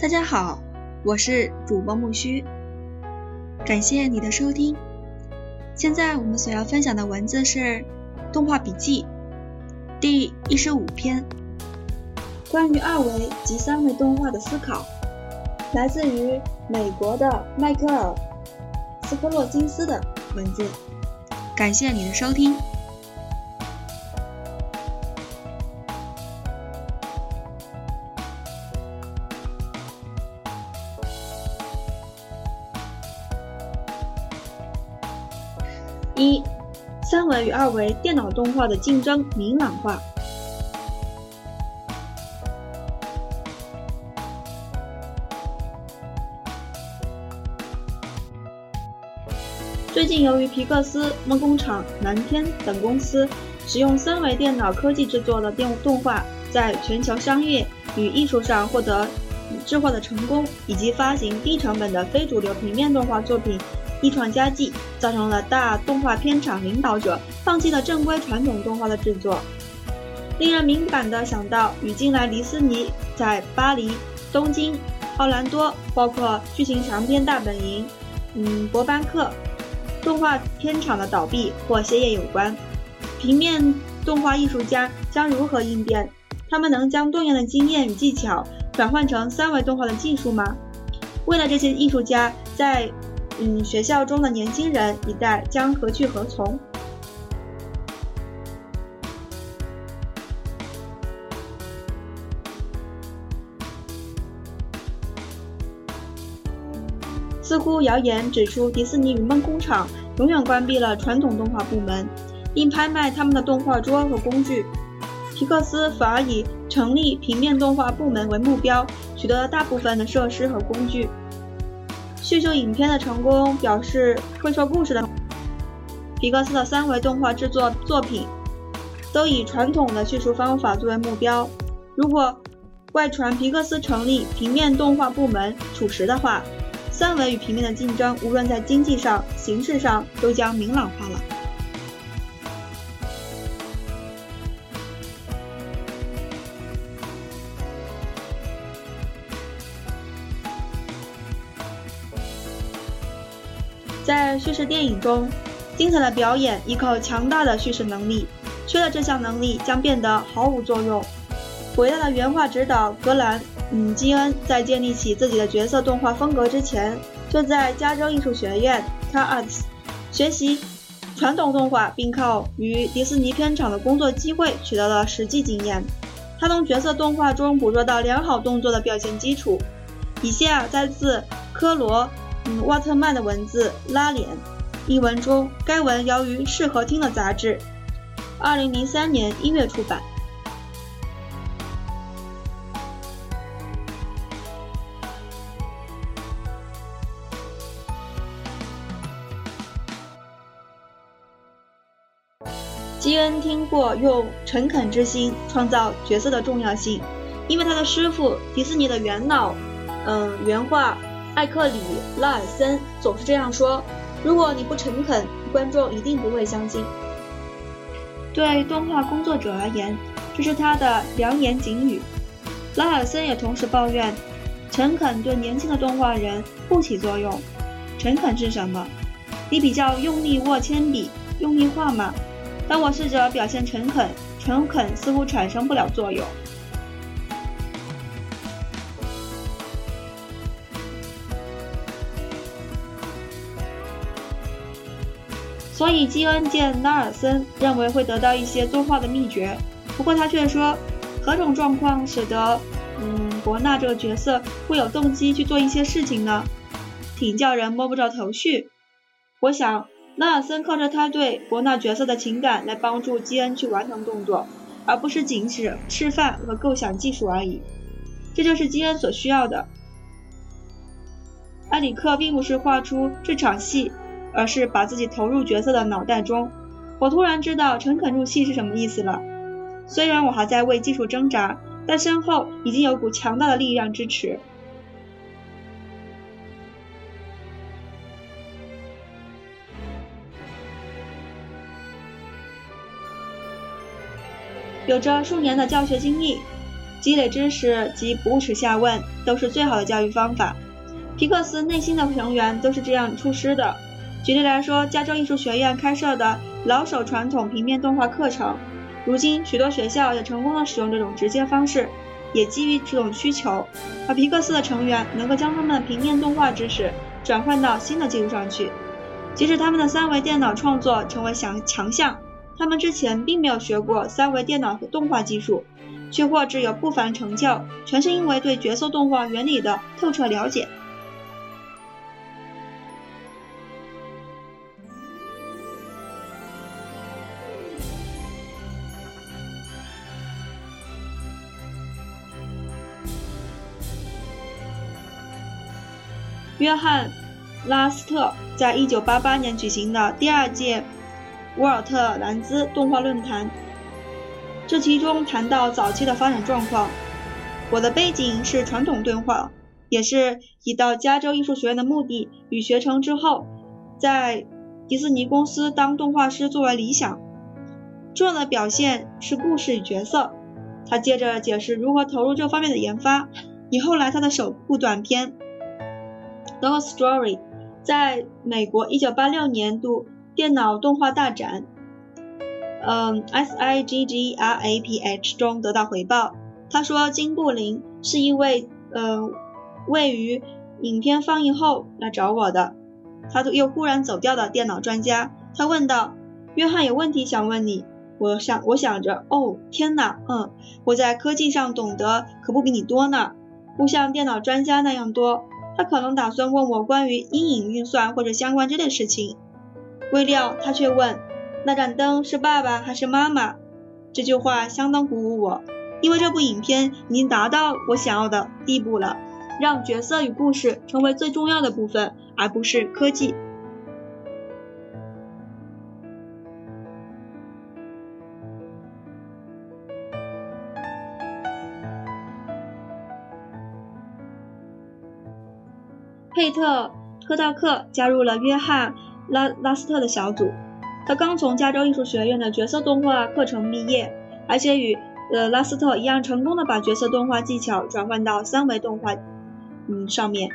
大家好，我是主播木须，感谢你的收听。现在我们所要分享的文字是《动画笔记》第一十五篇，关于二维及三维动画的思考，来自于美国的迈克尔·斯科洛金斯的文字。感谢你的收听。一、三维与二维电脑动画的竞争明朗化。最近，由于皮克斯、梦工厂、蓝天等公司使用三维电脑科技制作的电动画，在全球商业与艺术上获得质化的成功，以及发行低成本的非主流平面动画作品。一创佳绩，造成了大动画片厂领导者放弃了正规传统动画的制作。令人敏感的想到，与近来迪士尼在巴黎、东京、奥兰多，包括剧情长片大本营，嗯，博班克动画片厂的倒闭或歇业有关。平面动画艺术家将如何应变？他们能将多年的经验与技巧转换成三维动画的技术吗？为了这些艺术家，在嗯，学校中的年轻人一代将何去何从？似乎谣言指出，迪士尼与梦工厂永远关闭了传统动画部门，并拍卖他们的动画桌和工具。皮克斯反而以成立平面动画部门为目标，取得了大部分的设施和工具。叙述影片的成功表示，会说故事的皮克斯的三维动画制作作品都以传统的叙述方法作为目标。如果外传皮克斯成立平面动画部门属实的话，三维与平面的竞争，无论在经济上、形式上，都将明朗化了。在叙事电影中，精彩的表演依靠强大的叙事能力，缺了这项能力将变得毫无作用。伟大的原画指导格兰嗯基恩在建立起自己的角色动画风格之前，就在加州艺术学院 （CalArts） 学习传统动画，并靠与迪士尼片场的工作机会取得了实际经验。他从角色动画中捕捉到良好动作的表现基础。以下摘自科罗。沃特曼的文字拉脸一文中，该文由于适合听的杂志，二零零三年一月出版。基恩听过用诚恳之心创造角色的重要性，因为他的师傅迪士尼的元老，嗯，原画。艾克里·拉尔森总是这样说：“如果你不诚恳，观众一定不会相信。”对动画工作者而言，这是他的良言警语。拉尔森也同时抱怨，诚恳对年轻的动画人不起作用。诚恳是什么？你比较用力握铅笔，用力画吗？当我试着表现诚恳，诚恳似乎产生不了作用。所以基恩见拉尔森认为会得到一些作画的秘诀，不过他却说，何种状况使得嗯伯纳这个角色会有动机去做一些事情呢？挺叫人摸不着头绪。我想拉尔森靠着他对伯纳角色的情感来帮助基恩去完成动作，而不是仅指示范和构想技术而已。这就是基恩所需要的。埃里克并不是画出这场戏。而是把自己投入角色的脑袋中。我突然知道诚恳入戏是什么意思了。虽然我还在为技术挣扎，但身后已经有股强大的力量支持。有着数年的教学经历，积累知识及不耻下问都是最好的教育方法。皮克斯内心的成员都是这样出师的。举例来说，加州艺术学院开设的老手传统平面动画课程，如今许多学校也成功的使用这种直接方式，也基于这种需求。而皮克斯的成员能够将他们的平面动画知识转换到新的技术上去，即使他们的三维电脑创作成为强强项，他们之前并没有学过三维电脑和动画技术。却获致有不凡成就，全是因为对角色动画原理的透彻了解。约翰·拉斯特在一九八八年举行的第二届沃尔特兰兹动画论坛。这其中谈到早期的发展状况。我的背景是传统动画，也是以到加州艺术学院的目的与学成之后，在迪士尼公司当动画师作为理想。重要的表现是故事与角色。他接着解释如何投入这方面的研发。以后来他的首部短片《The Story》在美国1986年度电脑动画大展。嗯，SIGGRAPH 中得到回报。他说，金布林是一位呃，位于影片放映后来找我的，他又忽然走掉的电脑专家。他问道：“约翰有问题想问你。”我想，我想着，哦，天哪，嗯，我在科技上懂得可不比你多呢，不像电脑专家那样多。他可能打算问我关于阴影运算或者相关之类事情。未料他却问。那盏灯是爸爸还是妈妈？这句话相当鼓舞我，因为这部影片已经达到我想要的地步了，让角色与故事成为最重要的部分，而不是科技。佩特·科道克加入了约翰·拉拉斯特的小组。他刚从加州艺术学院的角色动画课程毕业，而且与呃拉斯特一样成功的把角色动画技巧转换到三维动画嗯上面。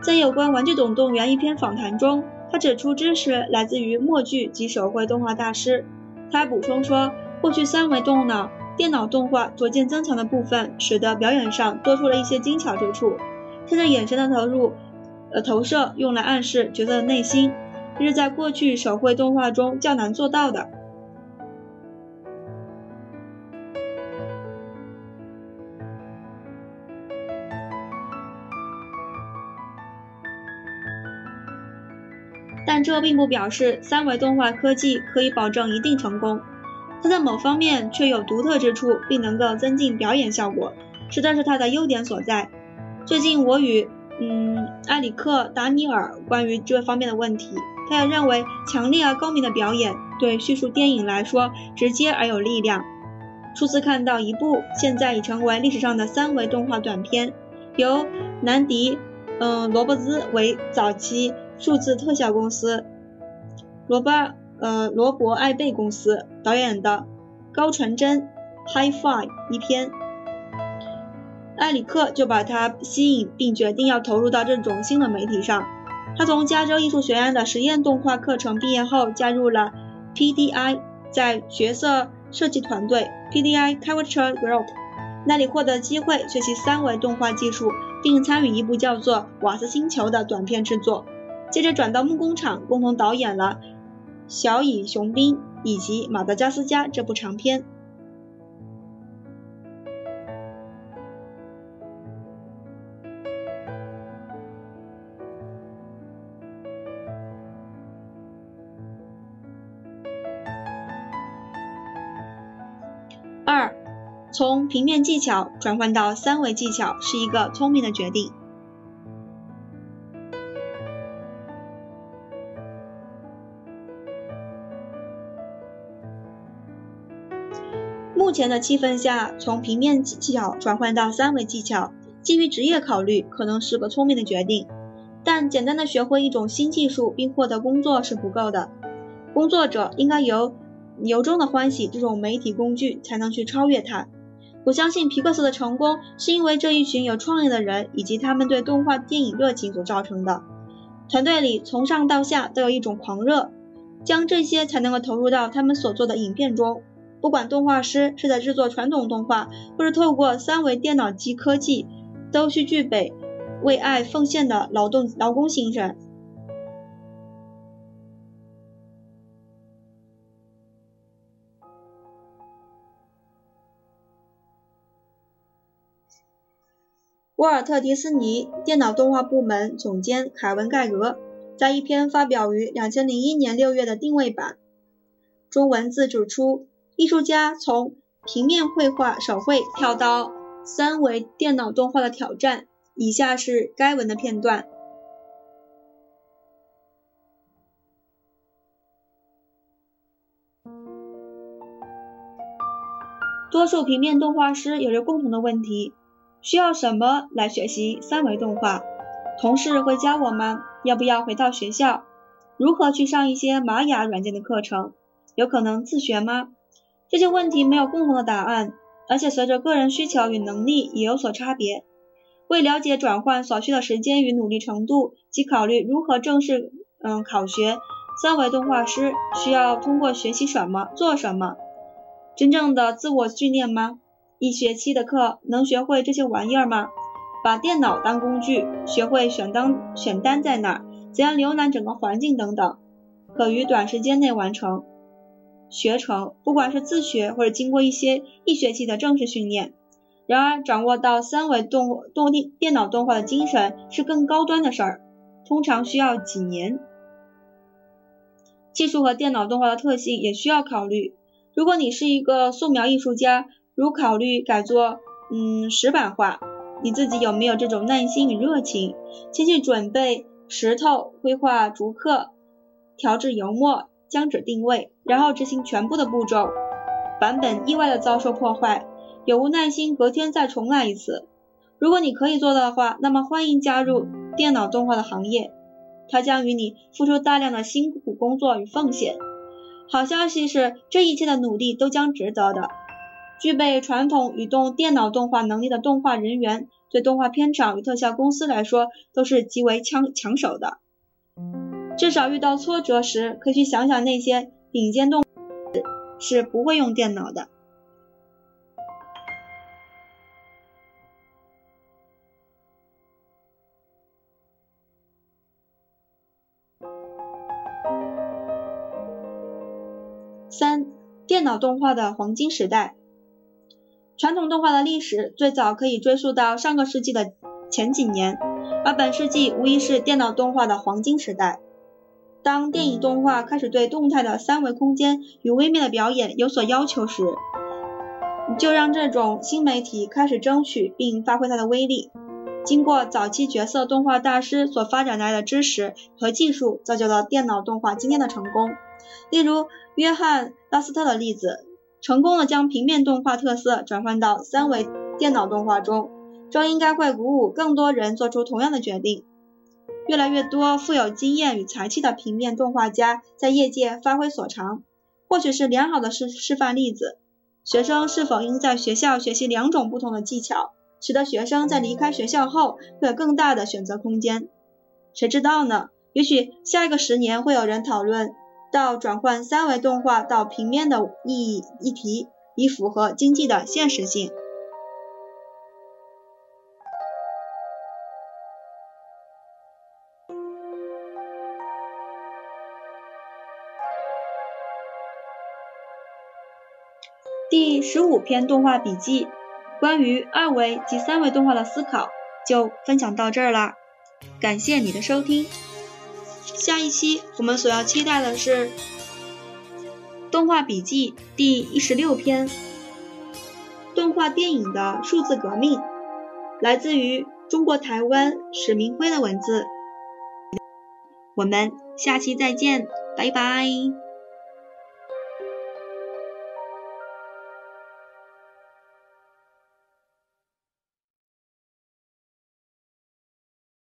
在有关《玩具总动员》一篇访谈中，他指出知识来自于默剧及手绘动画大师。他还补充说，过去三维动脑电脑动画逐渐增强的部分，使得表演上多出了一些精巧之处。他的眼神的投入呃投射用来暗示角色的内心。这是在过去手绘动画中较难做到的。但这并不表示三维动画科技可以保证一定成功，它在某方面却有独特之处，并能够增进表演效果，实在是它的优点所在。最近我与嗯埃里克·达尼尔关于这方面的问题。他也认为，强烈而高明的表演对叙述电影来说直接而有力量。初次看到一部现在已成为历史上的三维动画短片，由南迪，嗯，罗伯兹为早期数字特效公司，罗巴，呃，罗伯艾贝公司导演的高传真 hi five 一篇，埃里克就把他吸引，并决定要投入到这种新的媒体上。他从加州艺术学院的实验动画课程毕业后，加入了 PDI，在角色设计团队 PDI Character Group 那里获得机会学习三维动画技术，并参与一部叫做《瓦斯星球》的短片制作。接着转到木工厂，共同导演了《小蚁雄兵》以及《马达加斯加》这部长片。平面技巧转换到三维技巧是一个聪明的决定。目前的气氛下，从平面技巧转换到三维技巧，基于职业考虑，可能是个聪明的决定。但简单的学会一种新技术并获得工作是不够的，工作者应该由由衷的欢喜这种媒体工具，才能去超越它。我相信皮克斯的成功是因为这一群有创意的人以及他们对动画电影热情所造成的。团队里从上到下都有一种狂热，将这些才能够投入到他们所做的影片中。不管动画师是在制作传统动画，或是透过三维电脑机科技，都需具备为爱奉献的劳动劳工精神。沃尔特·迪斯尼电脑动画部门总监凯文·盖格在一篇发表于2001年6月的定位版中文字指出，艺术家从平面绘画手绘跳到三维电脑动画的挑战。以下是该文的片段。多数平面动画师有着共同的问题。需要什么来学习三维动画？同事会教我吗？要不要回到学校？如何去上一些玛雅软件的课程？有可能自学吗？这些问题没有共同的答案，而且随着个人需求与能力也有所差别。为了解转换所需的时间与努力程度，及考虑如何正式嗯考学，三维动画师需要通过学习什么做什么？真正的自我训练吗？一学期的课能学会这些玩意儿吗？把电脑当工具，学会选单选单在哪儿，怎样浏览整个环境等等，可于短时间内完成学成。不管是自学或者经过一些一学期的正式训练。然而，掌握到三维动动电电脑动画的精神是更高端的事儿，通常需要几年。技术和电脑动画的特性也需要考虑。如果你是一个素描艺术家，如考虑改做嗯石板画，你自己有没有这种耐心与热情？先去准备石头，绘画逐刻，调制油墨，将纸定位，然后执行全部的步骤。版本意外的遭受破坏，有无耐心隔天再重来一次？如果你可以做到的话，那么欢迎加入电脑动画的行业，它将与你付出大量的辛苦工作与奉献。好消息是，这一切的努力都将值得的。具备传统与动电脑动画能力的动画人员，对动画片厂与特效公司来说都是极为抢抢手的。至少遇到挫折时，可以去想想那些顶尖动是不会用电脑的。三、电脑动画的黄金时代。传统动画的历史最早可以追溯到上个世纪的前几年，而本世纪无疑是电脑动画的黄金时代。当电影动画开始对动态的三维空间与微妙的表演有所要求时，就让这种新媒体开始争取并发挥它的威力。经过早期角色动画大师所发展来的知识和技术，造就了电脑动画今天的成功。例如约翰拉斯特的例子。成功的将平面动画特色转换到三维电脑动画中，这应该会鼓舞更多人做出同样的决定。越来越多富有经验与才气的平面动画家在业界发挥所长，或许是良好的示示范例子。学生是否应在学校学习两种不同的技巧，使得学生在离开学校后会有更大的选择空间？谁知道呢？也许下一个十年会有人讨论。到转换三维动画到平面的意义议题，以符合经济的现实性。第十五篇动画笔记，关于二维及三维动画的思考就分享到这儿啦，感谢你的收听。下一期我们所要期待的是动画笔记第一十六篇，动画电影的数字革命，来自于中国台湾史明辉的文字。我们下期再见，拜拜。